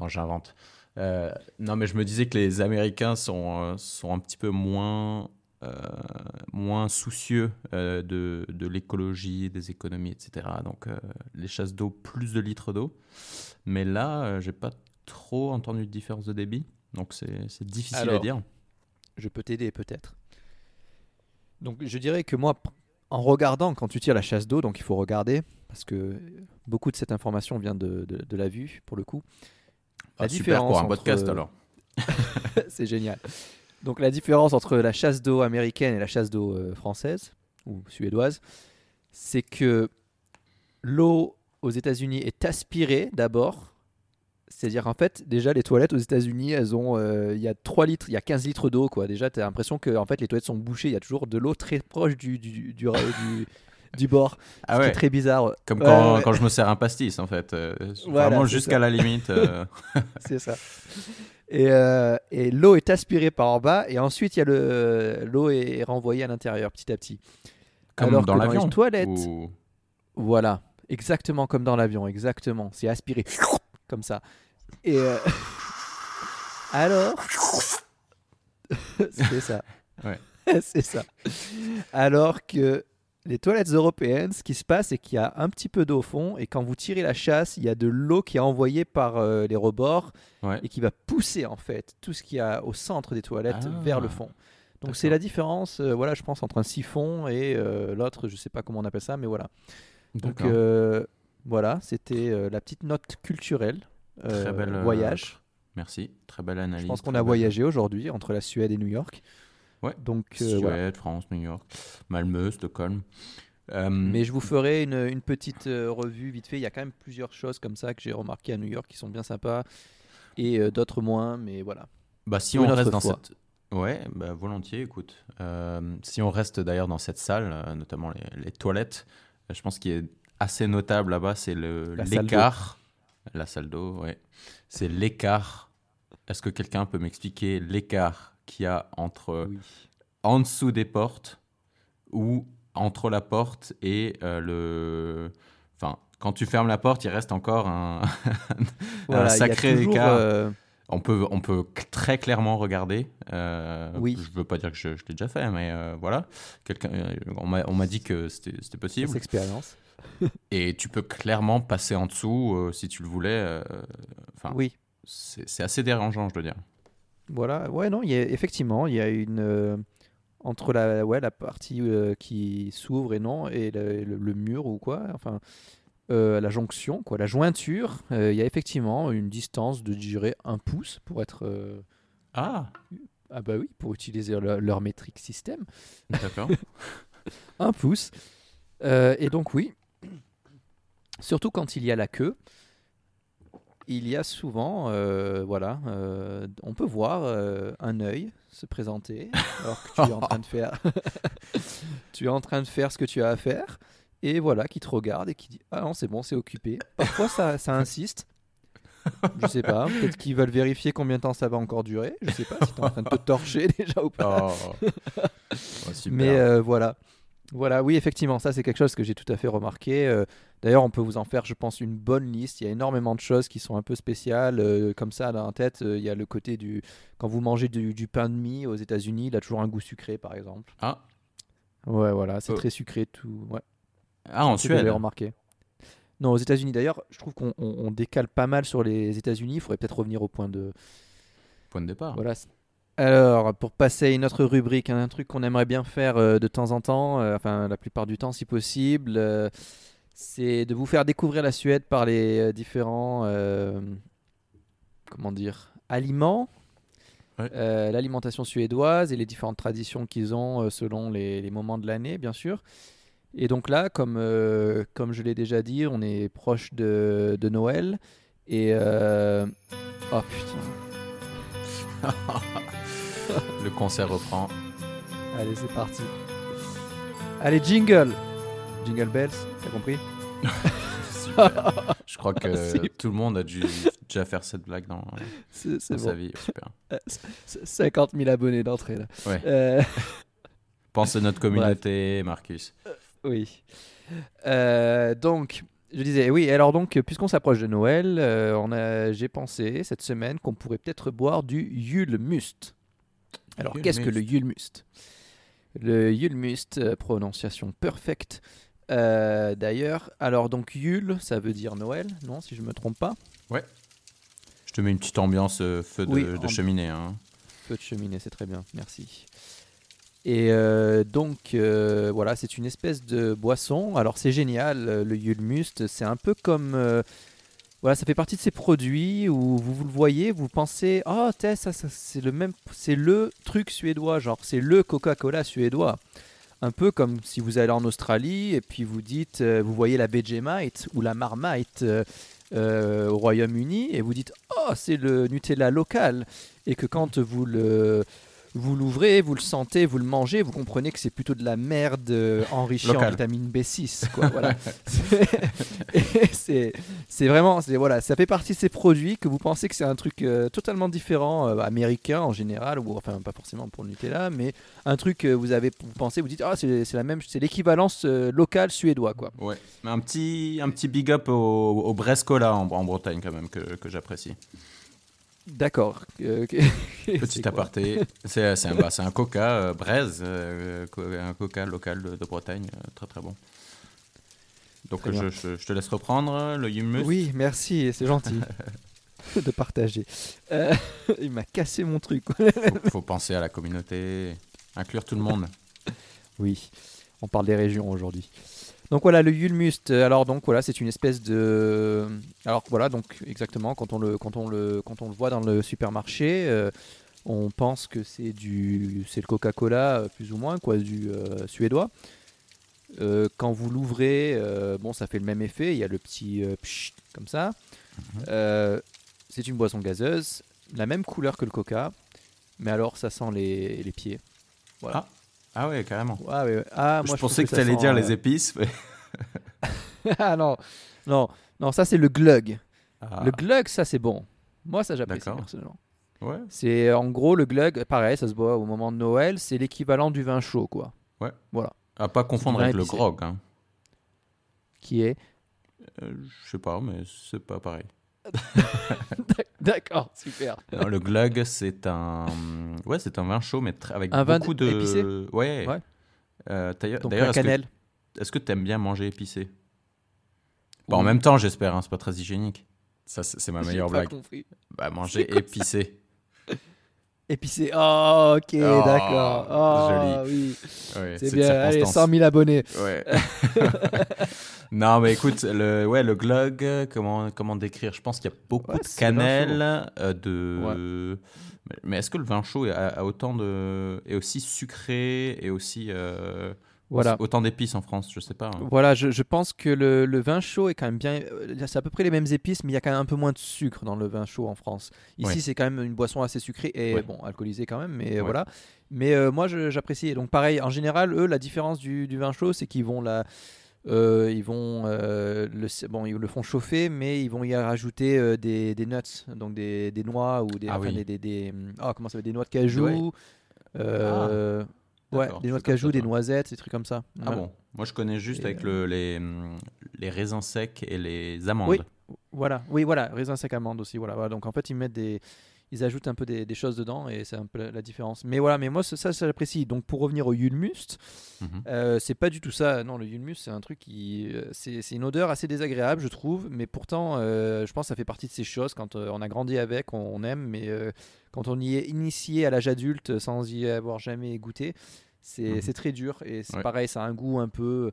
Non, j'invente. Euh, non, mais je me disais que les Américains sont, euh, sont un petit peu moins, moins soucieux euh, de, de l'écologie, des économies, etc. Donc, euh, les chasses d'eau, plus de litres d'eau. Mais là, euh, j'ai pas trop entendu de différence de débit. Donc, c'est difficile à dire.
Je peux t'aider peut-être. Donc je dirais que moi, en regardant, quand tu tires la chasse d'eau, donc il faut regarder, parce que beaucoup de cette information vient de, de- de la vue, pour le coup. La
Ah, super pour un podcast alors.
C'est génial. Donc la différence entre la chasse d'eau américaine et la chasse d'eau euh, française, ou suédoise, c'est que l'eau aux États-Unis est aspirée d'abord. C'est-à-dire, en fait, déjà, les toilettes aux États-Unis, elles ont. euh, Il y a 3 litres, il y a 15 litres d'eau, quoi. Déjà, tu as l'impression que en fait, les toilettes sont bouchées. Il y a toujours de l'eau très proche du, du, du, du- du bord.
Ah ouais,
très bizarre.
comme
Ouais,
quand,
ouais.
quand je me sers un pastis en fait. Euh,
Voilà,
vraiment jusqu'à la limite. euh,
C'est ça. Et, euh, et l'eau est aspirée par en bas, et ensuite, il y a le l'eau est renvoyée à l'intérieur petit à petit.
comme
Alors
dans
que dans
l'avion.
les toilettes,
ou-
Voilà, exactement comme dans l'avion, exactement. C'est aspiré comme ça. Et euh, alors, c'est ça.
Ouais.
c'est ça. Alors que les toilettes européennes, ce qui se passe, c'est qu'il y a un petit peu d'eau au fond, et quand vous tirez la chasse, il y a de l'eau qui est envoyée par euh, les rebords
Ouais.
et qui va pousser en fait tout ce qu'il y a au centre des toilettes
Ah.
vers le fond. Donc c'est la différence, euh, voilà, je pense, entre un siphon et euh, l'autre, je sais pas comment on appelle ça, mais voilà. Donc voilà, c'était la petite note culturelle.
Très belle, euh,
voyage.
Merci, très belle analyse.
Je pense qu'on a voyagé aujourd'hui entre la Suède et New York.
Ouais.
Donc euh,
Suède,
voilà.
France, New York, Malmö, Stockholm. Euh,
Mais je vous ferai une, une petite euh, revue vite fait. Il y a quand même plusieurs choses comme ça que j'ai remarqué à New York qui sont bien sympas et euh, d'autres moins, mais voilà.
Bah, si on reste dans
fois.
cette. Ouais, bah, volontiers, écoute. Euh, si on reste d'ailleurs dans cette salle, notamment les, les toilettes, je pense qu'il est assez notable là-bas, c'est le-
La salle
l'écart. La salle d'eau, ouais. C'est l'écart. Est-ce que quelqu'un peut m'expliquer l'écart qu'il y a entre
Oui.
en dessous des portes ou entre la porte et euh, le. Enfin, quand tu fermes la porte, il reste encore un,
Voilà,
sacré
toujours,
écart.
euh,
On peut, on peut très clairement regarder. euh,
Oui.
Je veux pas dire que je, je l'ai déjà fait, mais euh, voilà. Quelqu'un, euh, on m'a dit que c'était possible.
cette expérience.
Et tu peux clairement passer en dessous euh, si tu le voulais. euh,
Oui.
c'est c'est assez dérangeant, je dois dire.
Voilà, ouais, non, il y a, effectivement, il y a une. euh, entre la, ouais, la partie euh, qui s'ouvre et non, et le, le- le mur ou quoi, enfin, euh, la jonction, quoi, la jointure, il y a effectivement une distance de, dirais, un pouce pour être.
Ah,
ah, bah oui, pour utiliser leur, leur métrique système.
d'accord.
Un pouce. Et donc, oui, surtout quand il y a la queue, il y a souvent, euh, voilà, euh, on peut voir euh, un œil se présenter alors que tu es en train de faire, tu es en train de faire ce que tu as à faire, et voilà, qui te regarde et qui dit ah non c'est bon c'est occupé. Parfois ça, ça insiste. Je sais pas, peut-être qu'ils veulent vérifier combien de temps ça va encore durer. Je sais pas si tu es en train de te torcher déjà ou pas.
Oh. Oh, super.
Mais voilà. Voilà, oui, effectivement, ça c'est quelque chose que j'ai tout à fait remarqué. Euh, D'ailleurs, on peut vous en faire, je pense, une bonne liste. Il y a énormément de choses qui sont un peu spéciales. euh, comme ça, dans la tête, euh, il y a le côté du. Quand vous mangez du, du pain de mie aux États-Unis, il a toujours un goût sucré, par exemple.
Ah,
Ouais, voilà, c'est
Oh.
très sucré, tout. Ouais,
ah en Suède.
remarqué. Non, aux États-Unis, d'ailleurs, je trouve qu'on on- on décale pas mal sur les États-Unis. Il faudrait peut-être revenir au point de.
Point de départ.
Voilà. Alors, pour passer à une autre rubrique, un truc qu'on aimerait bien faire euh, de temps en temps, euh, enfin la plupart du temps si possible, euh, c'est de vous faire découvrir la Suède par les euh, différents, euh, comment dire, aliments,
Ouais.
euh, l'alimentation suédoise et les différentes traditions qu'ils ont selon les, les moments de l'année, bien sûr. Et donc là, comme, euh, comme je l'ai déjà dit, on est proche de, de Noël. Et... euh, Oh putain.
Le concert reprend.
Allez, c'est parti. Allez, jingle Jingle bells, t'as compris
Super. Je crois que tout le monde a dû déjà faire cette blague dans, sa vie. Super.
C'est 50 000 abonnés d'entrée là.
Ouais.
Euh,
Pense à notre communauté, Marcus.
oui. Euh, donc, je disais, oui, alors donc, puisqu'on s'approche de Noël, euh, on j'ai pensé cette semaine qu'on pourrait peut-être boire du Yulmust. Alors, qu'est-ce que le Yulmust? Le Yulmust, euh, prononciation perfecte. Euh, D'ailleurs, alors donc Yule, ça veut dire Noël, non, si je me trompe pas.
Je te mets une petite ambiance euh, feu de,
Oui,
de
en-
cheminée. hein.
Feu de cheminée, c'est très bien, merci. Et euh, donc, voilà, c'est une espèce de boisson. Alors, c'est génial, le Yulmust. C'est un peu comme. voilà, ça fait partie de ces produits où vous, vous le voyez, vous pensez, oh, t'es, ça, ça, c'est le même, c'est le truc suédois, genre, c'est le Coca-Cola suédois. Un peu comme si vous allez en Australie et puis vous dites, euh, vous voyez la Vegemite ou la Marmite euh, euh, au Royaume-Uni et vous dites, oh, c'est le Nutella local. Et que quand vous le vous l'ouvrez, vous le sentez, vous le mangez, vous comprenez que c'est plutôt de la merde euh, enrichie en
Local.
vitamine B6. Quoi, voilà. C'est- vraiment, c'est voilà, ça fait partie de ces produits que vous pensez que c'est un truc euh, totalement différent, euh, américain en général, ou enfin pas forcément pour le Nutella, mais un truc que vous avez, vous pensez, vous dites ah c'est c'est la même, c'est l'équivalence locale suédois quoi.
Ouais. Mais un petit, un petit big up au, au Brescola en, en Bretagne quand même que, que j'apprécie.
D'accord. Euh,
Petit aparté. C'est un, bah, coca euh, braise, euh, un coca local de, de Bretagne, très très bon. Donc
Très
je,
bien.
je- je te laisse reprendre le Yummus.
Oui, merci, c'est gentil de partager. Il m'a cassé mon truc.
Faut, faut penser à la communauté, inclure tout le monde.
Oui, on parle des régions aujourd'hui. Donc voilà, le Yulmust. euh, Alors donc voilà, c'est une espèce de. Alors voilà, donc exactement, quand on le, quand on le, quand on le voit dans le supermarché, euh, on pense que c'est du, c'est le Coca-Cola euh, plus ou moins quoi, du euh, suédois. Euh, quand vous l'ouvrez, euh, bon, ça fait le même effet. Il y a le petit pchit, comme ça. Euh, c'est une boisson gazeuse, la même couleur que le Coca, mais alors ça sent les, les pieds. Voilà.
Ah ouais, carrément.
Ah, ouais, ouais. Ah, moi,
je pensais que,
ça
tu allais
sent,
dire
euh,
les épices. mais-
ah non, non, non, ça c'est le glug.
Ah,
Le glug, ça c'est bon. Moi, ça j'apprécie personnellement.
ouais.
C'est en gros le glug, pareil, ça se boit au moment de Noël, c'est l'équivalent du vin chaud, quoi.
À pas confondre avec le grog. Hein.
Qui est.
Euh, je sais pas, mais c'est pas pareil.
D'accord, super.
Non, le glug, c'est un, ouais, c'est un vin chaud, mais avec
Un vin
beaucoup de.
épicé
Ouais.
Ouais.
Euh, d'ailleurs, est-ce que-
cannelle.
est-ce que tu aimes bien manger épicé? Bon, en même temps, j'espère, hein, c'est pas très hygiénique. Ça, c'est ma meilleure
pas
blague.
compris.
Bah, manger épicé.
Épicé. Oh, ok,
Oh,
d'accord. Oh,
joli.
oui. C'est bien. Allez,
circonstance.
100 000 abonnés.
Ouais. non, mais écoute, le, ouais, le glug, euh, comment, comment décrire? Je pense qu'il y a beaucoup
Ouais,
de cannelle, euh, de. Mais, mais est-ce que le vin chaud a, a autant de. est aussi sucré et aussi. euh,
Voilà.
Autant d'épices en France, je sais pas. hein.
Voilà, je, je pense que le, le vin chaud est quand même bien. C'est à peu près les mêmes épices, mais il y a quand même un peu moins de sucre dans le vin chaud en France. Ici, c'est quand même une boisson assez sucrée et bon, alcoolisée quand même, mais voilà. Mais euh, moi, j'apprécie. Donc, pareil, en général, eux, la différence du, du vin chaud, c'est qu'ils vont la. Euh, ils vont euh, le, bon, ils le font chauffer, mais ils vont y rajouter euh, des, des nuts, donc des, des noix ou des,
Ah
enfin,
oui.
des, des, ah, comment ça s'appelle, des noix de cajou.
Ouais.
Ouais,
D'accord,
des noix de cajou, des noisettes, des trucs comme ça.
Ah bon Moi, je connais juste
Et,
avec le, les, hum, les raisins secs et les amandes.
Oui. Voilà, oui, voilà, raisin sec amande aussi. Voilà, voilà. Donc en fait, ils mettent des. Ils ajoutent un peu des, des choses dedans et c'est un peu la, la différence. Mais voilà, mais moi, ça, ça, j'apprécie. Donc pour revenir au Yulmust,
Mhm.
euh, c'est pas du tout ça. Non, le Yulmust, c'est un truc qui. euh, C'est une odeur assez désagréable, je trouve. Mais pourtant, euh, je pense que ça fait partie de ces choses. Quand on a grandi avec, on, on aime. Mais euh, quand on y est initié à l'âge adulte sans y avoir jamais goûté, c'est c'est très dur. Et c'est
Ouais.
pareil, ça a un goût un peu.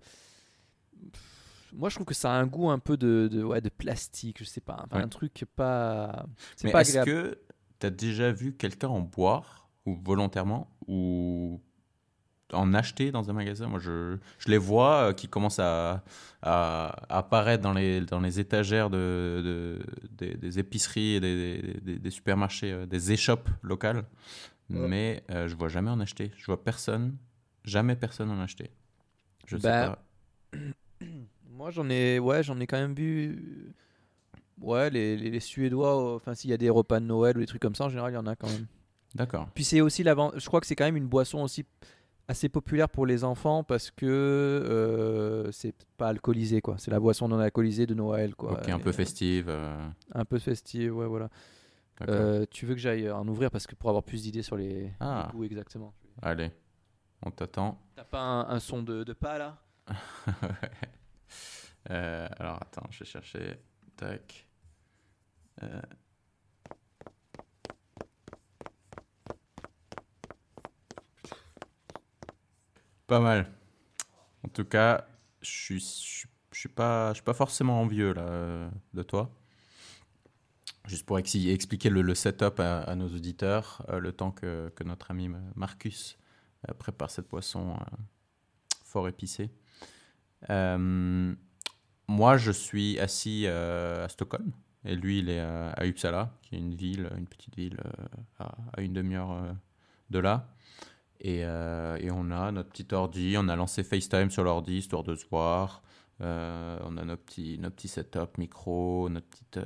Moi, je trouve que ça a un goût un peu de, de, ouais, de plastique, je sais pas.
Ouais.
Un truc pas. C'est pas
est-ce que tu as déjà vu quelqu'un en boire, ou volontairement, ou en acheter dans un magasin? Moi, je, je les vois euh, qui commencent à, à apparaître dans les, dans les étagères de, de- des, des épiceries et des, des- des supermarchés, euh, des échoppes locales.
Ouais.
Mais euh, je vois jamais en acheter. Je vois personne, jamais personne en acheter. Je sais
Bah,
pas.
Moi, j'en ai, ouais, j'en ai quand même vu. Ouais, les, les, les Suédois, euh, enfin, s'il y a des repas de Noël ou des trucs comme ça, en général, il y en a quand même.
D'accord.
Puis c'est aussi l'avant. Je crois que c'est quand même une boisson aussi assez populaire pour les enfants parce que euh, c'est pas alcoolisé, quoi. C'est la boisson non alcoolisée de Noël, quoi.
Ok, un peu
euh,
festive. euh,
Un peu festive, ouais, voilà. Euh, tu veux que j'aille en ouvrir parce que pour avoir plus d'idées sur les,
Ah.
les goûts exactement.
Allez, on t'attend.
T'as pas un, un son de, de pas là?
Euh, alors attends, je vais chercher. Tac. Euh. Pas mal. En tout cas, je suis, pas, forcément envieux euh, de toi. Juste pour expliquer le, setup à, nos auditeurs, euh, le temps que, notre ami Marcus prépare cette boisson euh, fort épicée. Moi, je suis assis à Stockholm et lui, il est à Uppsala, qui est une ville, une petite ville euh, à, à une demi-heure euh, de là. Et, euh, et on a notre petit ordi, on a lancé FaceTime sur l'ordi histoire de se voir. Euh, on a nos petits, nos petits setup micro, notre petite euh,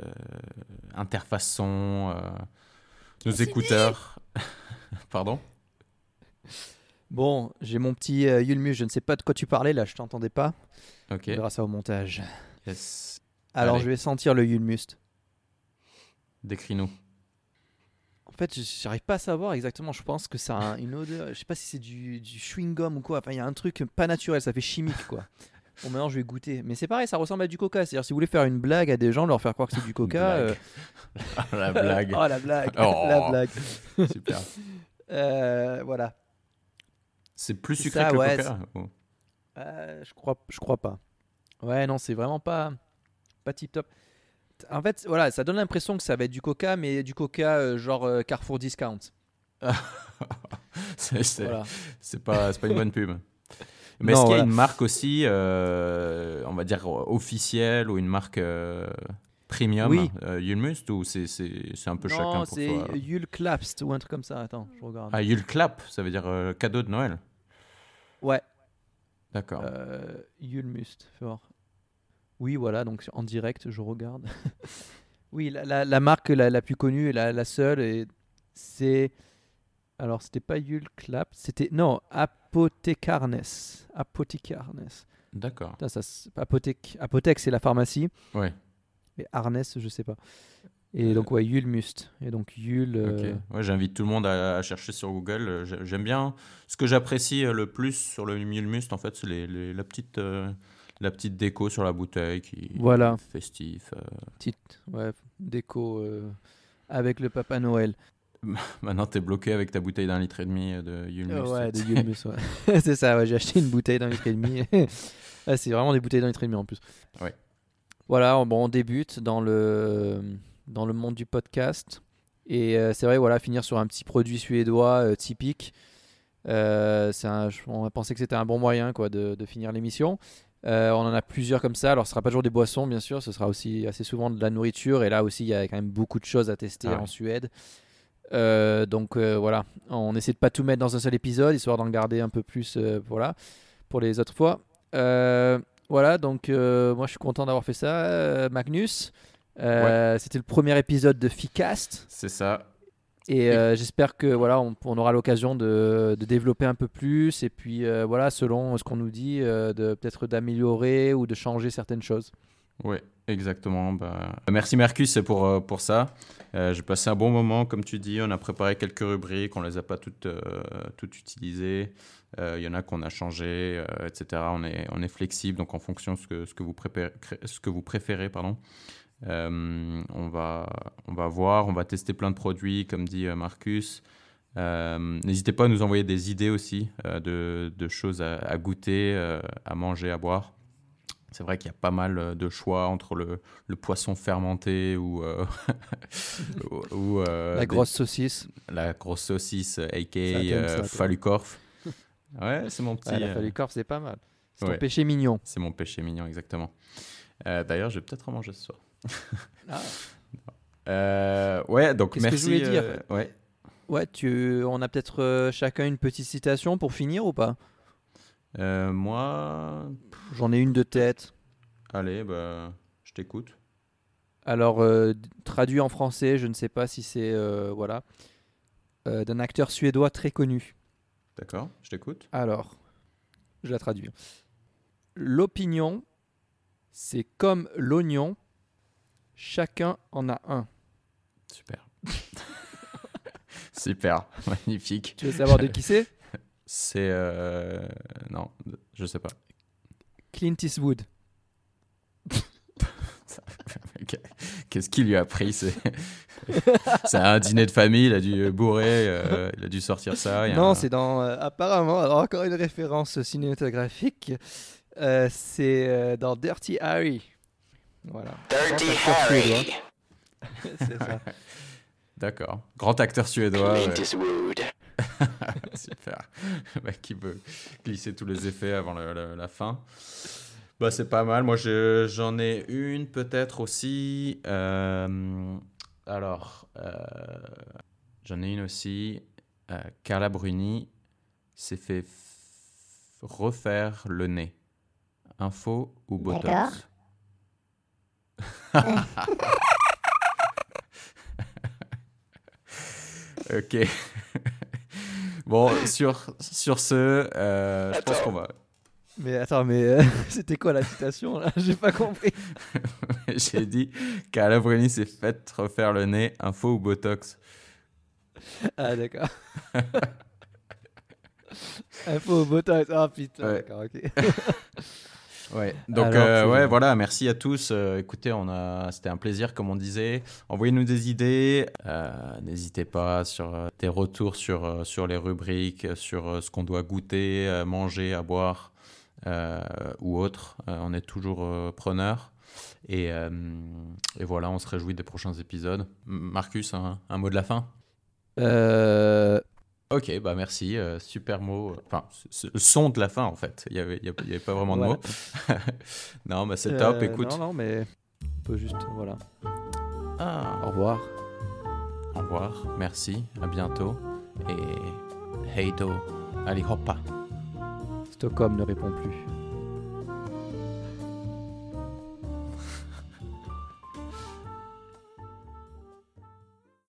interface son, nos écouteurs. Pardon?
Bon, j'ai mon petit Yulmus, je ne sais pas de quoi tu parlais là, je t'entendais pas.
Ok.
On verra ça au montage.
Yes.
Alors
Allez.
je vais sentir le Yulmust.
Décris-nous.
En fait, j'arrive pas à savoir exactement. Je pense que ça a un- une odeur. Je sais pas si c'est du, du chewing-gum ou quoi. Enfin, il y a un truc pas naturel. Ça fait chimique, quoi. Bon, maintenant, je vais goûter. Mais c'est pareil, ça ressemble à du coca. C'est-à-dire, si vous voulez faire une blague à des gens, leur faire croire que c'est du coca.
Blague. La blague.
oh, la blague.
Oh.
la blague.
Super.
Euh, voilà.
C'est plus sucré
ça,
que le
ouais,
coca
Euh, je crois, je crois pas. Ouais, non, c'est vraiment pas, pas tip top. En fait, voilà, ça donne l'impression que ça va être du coca, mais du coca euh, genre euh, Carrefour Discount.
c'est
Voilà.
pas, une bonne pub. Mais est-ce qu'il y a
voilà.
une marque aussi, euh, on va dire officielle ou une marque euh, premium,
Oui.
euh, Yulmust, ou c'est un peu chacun
Non,
pour
c'est Clapst ou un truc comme ça. Attends, je regarde.
Ah, Yulclap, ça veut dire euh, cadeau de Noël.
Ouais,
D'accord.
euh, Yulmust. fais voir. Oui, voilà, donc en direct, je regarde. oui, la, la- la marque la, la plus connue et la, seule, et c'est. Alors, c'était pas Yule Clapst, c'était. Non, Apothecarnes. Apothecarnes.
D'accord.
Ça, s- apothèque, apothèque c'est la pharmacie.
Ouais.
Et Arnès, je sais pas. Et donc, ouais, Yule Must. Et donc, Yule.
Ok.
euh,
Ouais, j'invite tout le monde à, à chercher sur Google. Euh, j'ai- J'aime bien. Ce que j'apprécie euh, le plus sur le Yulmust, en fait, c'est les, les- la petite. euh, la petite déco sur la bouteille qui
Voilà.
festif. euh.
petite ouais, déco euh, avec le Papa Noël.
Maintenant, t'es bloqué avec ta bouteille d'un litre et demi euh, de Yulmust.
ouais, de ouais. c'est ça, ouais, j'ai acheté une bouteille d'un litre et demi. Ouais, c'est vraiment des bouteilles d'un litre et demi en plus.
Ouais.
Voilà, on- bon, on débute dans le, dans le monde du podcast. Et euh, c'est vrai, voilà, finir sur un petit produit suédois typique. Un- on a pensé que c'était un bon moyen quoi, de, de finir l'émission. Euh, on en a plusieurs comme ça. Alors, ce sera pas toujours des boissons, bien sûr. Ce sera aussi assez souvent de la nourriture. Et là aussi, il y a quand même beaucoup de choses à tester
Ah ouais.
en Suède. Euh, donc euh, voilà, on essaie de pas tout mettre dans un seul épisode, histoire d'en garder un peu plus, voilà, pour les autres fois. Voilà, donc moi je suis content d'avoir fait ça, Magnus. C'était le premier épisode de Ficast.
C'est ça.
Et euh, j'espère que voilà, on, on aura l'occasion de, de développer un peu plus et puis euh, voilà, selon ce qu'on nous dit, euh, de peut-être d'améliorer ou de changer certaines choses.
Oui, exactement. Bah, merci Mercus pour, pour ça. J'ai passé un bon moment, comme tu dis. On a préparé quelques rubriques, on les a pas toutes, toutes utilisées. Il y en a qu'on a changé, etc. On est, on est flexible, donc en fonction de ce que, ce que vous préférez, ce que vous préférez pardon. Euh, on, va, on va voir, on va tester plein de produits, comme dit euh, Marcus. Euh, N'hésitez pas à nous envoyer des idées aussi euh, de, de choses à, à goûter, à manger, à boire. C'est vrai qu'il y a pas mal de choix entre le, le poisson fermenté ou,
La
des-
grosse saucisse.
la grosse saucisse, aka. Falukorf. Ouais, c'est mon petit.
Ouais, la
euh,
Falucorp, c'est pas mal. C'est
ouais.
ton péché mignon.
c'est mon péché mignon, exactement. Euh, D'ailleurs, je vais peut-être en manger ce soir.
Ah.
Euh, ouais, donc
que
merci.
je voulais dire
euh, ouais.
Ouais, tu, on a peut-être euh, chacun une petite citation pour finir ou pas?
Moi,
J'en ai une de tête.
allez, bah, je t'écoute.
Alors, traduit en français, je ne sais pas si c'est voilà d'un acteur suédois très connu.
D'accord, je t'écoute.
Alors, je la traduis. L'opinion, c'est comme l'oignon, chacun en a un.
Super. Super, magnifique.
Tu veux savoir de qui c'est?
C'est. euh, Non, je sais pas.
Clint Eastwood.
Qu'est-ce qu'il lui a pris C'est c'est un dîner de famille, il a dû bourrer, euh, il a dû sortir ça. il y a
Non,
un-
c'est dans euh, apparemment alors encore une référence cinématographique. Euh, c'est euh, dans Dirty Harry. Voilà.
Dirty. Harry.
c'est ça.
D'accord. Grand acteur suédois.
Clint
ouais. Super. Qui veut glisser tous les effets avant le- le- la fin. Bah, c'est pas mal. Moi, je- j'en ai une peut-être aussi. Euh, alors, euh, j'en ai une aussi. Euh, Carla Bruni s'est fait refaire le nez. Info ou
D'accord.
Botox Ok. bon, sur, sur ce, euh, je pense qu'on va.
Mais attends, mais euh, c'était quoi la citation là? J'ai pas compris.
J'ai dit Carla Bruni s'est fait refaire le nez, info ou Botox.
Ah d'accord. Info au botox. Ah putain,
Ouais.
d'accord, ok.
Ouais. Donc
Alors,
euh, ouais, voilà, merci à tous. Euh, écoutez, on a, c'était un plaisir, comme on disait. Envoyez-nous des idées. Euh, N'hésitez pas sur euh, des retours sur euh, sur les rubriques, sur euh, ce qu'on doit goûter, euh, manger, à boire euh, ou autre. Euh, on est toujours euh, preneurs. Et, euh, et voilà, on se réjouit des prochains épisodes. Marcus, un, un mot de la fin?
Euh,
Ok, bah merci, euh, super mot. Enfin, c- c- son de la fin en fait. Il n'y avait, avait- avait pas vraiment de
Voilà.
mots. non, bah c'est top,
euh,
écoute.
Non, non, mais on peut juste, voilà.
Ah,
Au revoir.
au revoir, merci, à bientôt. Et hej då, allihopa.
Stockholm ne répond plus.